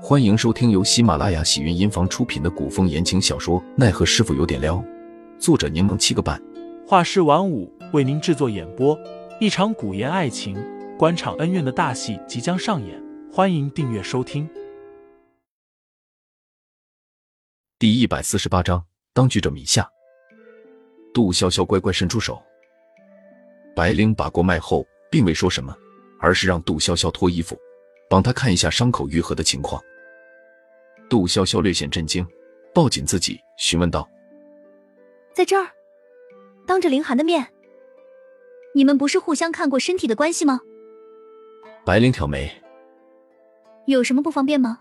欢迎收听由喜马拉雅喜云音房出品的古风言情小说《奈何师傅有点撩》，作者柠檬七个半，画师晚舞为您制作演播。一场古言爱情、官场恩怨的大戏即将上演，欢迎订阅收听。第一百四十八章，当局者迷下。杜潇潇乖乖伸出手，白灵把过脉后，并未说什么，而是让杜潇潇脱衣服，帮他看一下伤口愈合的情况。杜潇潇略显震惊，抱紧自己，询问道：“在这儿，当着林寒的面，你们不是互相看过身体的关系吗？”白灵挑眉：“有什么不方便吗？”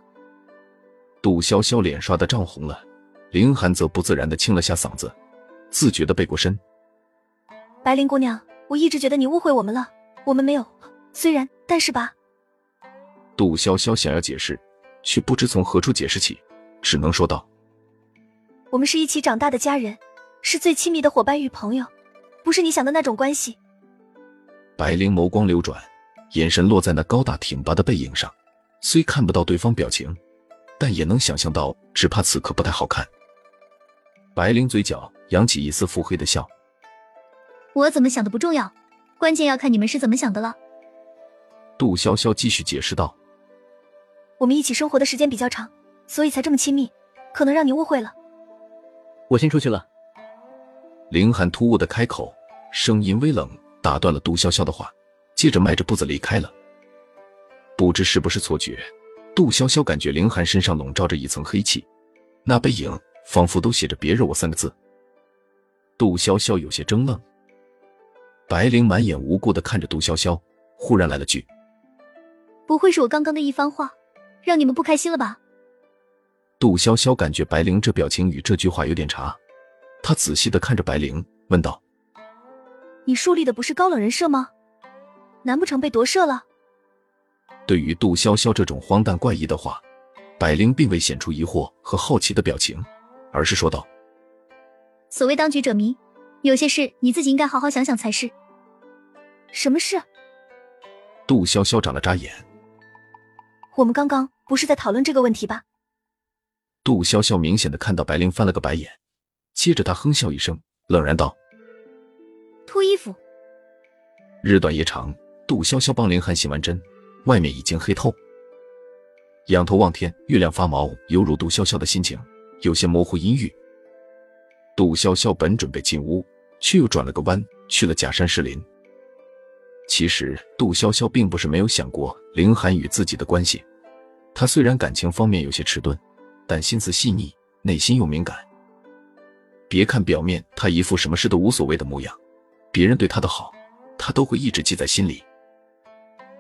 杜潇潇脸刷的涨红了，林寒则不自然的清了下嗓子，自觉的背过身：“白灵姑娘，我一直觉得你误会我们了，我们没有，虽然，但是吧。”杜潇潇想要解释。却不知从何处解释起，只能说道：“我们是一起长大的家人，是最亲密的伙伴与朋友，不是你想的那种关系。”白灵眸光流转，眼神落在那高大挺拔的背影上，虽看不到对方表情，但也能想象到，只怕此刻不太好看。白灵嘴角扬起一丝腹黑的笑：“我怎么想的不重要，关键要看你们是怎么想的了。”杜潇潇继续解释道。我们一起生活的时间比较长，所以才这么亲密，可能让你误会了。我先出去了。林寒突兀的开口，声音微冷，打断了杜潇潇的话，接着迈着步子离开了。不知是不是错觉，杜潇潇感觉林寒身上笼罩着一层黑气，那背影仿佛都写着“别惹我”三个字。杜潇潇有些怔愣，白灵满眼无辜的看着杜潇潇，忽然来了句：“不会是我刚刚的一番话？”让你们不开心了吧？杜潇潇感觉白灵这表情与这句话有点差，他仔细的看着白灵，问道：“你树立的不是高冷人设吗？难不成被夺舍了？”对于杜潇潇这种荒诞怪异的话，白灵并未显出疑惑和好奇的表情，而是说道：“所谓当局者迷，有些事你自己应该好好想想才是。什么事？”杜潇潇眨了眨眼。我们刚刚不是在讨论这个问题吧？杜潇潇明显的看到白灵翻了个白眼，接着她哼笑一声，冷然道：“脱衣服。”日短夜长，杜潇潇帮林寒洗完针，外面已经黑透。仰头望天，月亮发毛，犹如杜潇潇的心情有些模糊阴郁。杜潇潇本准备进屋，却又转了个弯，去了假山石林。其实，杜潇潇并不是没有想过凌寒与自己的关系。他虽然感情方面有些迟钝，但心思细腻，内心又敏感。别看表面他一副什么事都无所谓的模样，别人对他的好，他都会一直记在心里。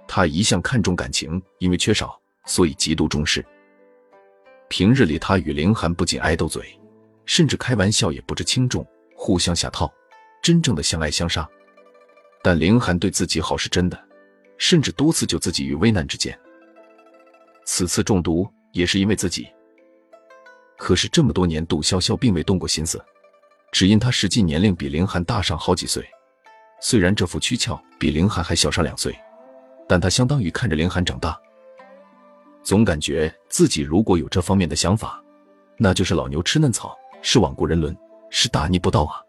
他一向看重感情，因为缺少，所以极度重视。平日里，他与凌寒不仅爱斗嘴，甚至开玩笑也不知轻重，互相下套，真正的相爱相杀。但凌寒对自己好是真的，甚至多次救自己于危难之间。此次中毒也是因为自己。可是这么多年，杜潇潇并未动过心思，只因她实际年龄比凌寒大上好几岁。虽然这副躯壳比凌寒还小上两岁，但她相当于看着凌寒长大。总感觉自己如果有这方面的想法，那就是老牛吃嫩草，是罔顾人伦，是大逆不道啊！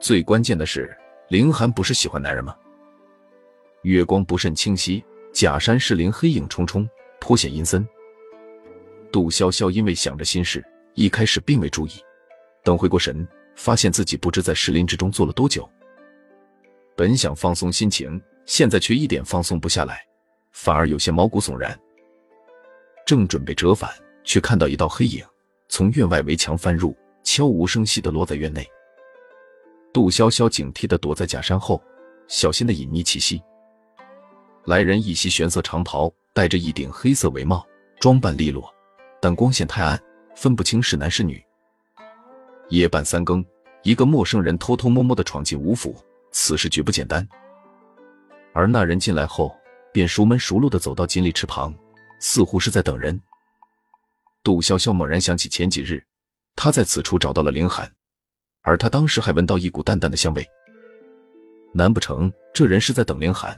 最关键的是。凌寒不是喜欢男人吗？月光不甚清晰，假山石林黑影重重，颇显阴森。杜潇潇因为想着心事，一开始并未注意，等回过神，发现自己不知在石林之中坐了多久。本想放松心情，现在却一点放松不下来，反而有些毛骨悚然。正准备折返，却看到一道黑影从院外围墙翻入，悄无声息地落在院内。杜潇潇警惕的躲在假山后，小心的隐匿气息。来人一袭玄色长袍，戴着一顶黑色围帽，装扮利落，但光线太暗，分不清是男是女。夜半三更，一个陌生人偷偷摸摸的闯进吴府，此事绝不简单。而那人进来后，便熟门熟路的走到锦鲤池旁，似乎是在等人。杜潇潇猛然想起前几日，他在此处找到了凌寒。而他当时还闻到一股淡淡的香味，难不成这人是在等凌寒？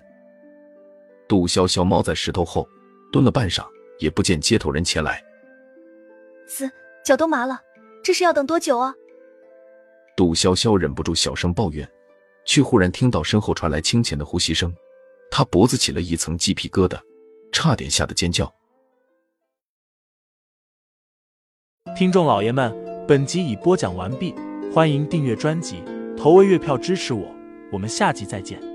杜潇潇猫在石头后蹲了半晌，也不见接头人前来。死，脚都麻了，这是要等多久啊？杜潇潇忍不住小声抱怨，却忽然听到身后传来清浅的呼吸声，他脖子起了一层鸡皮疙瘩，差点吓得尖叫。听众老爷们，本集已播讲完毕，欢迎订阅专辑，投喂月票支持我，我们下集再见。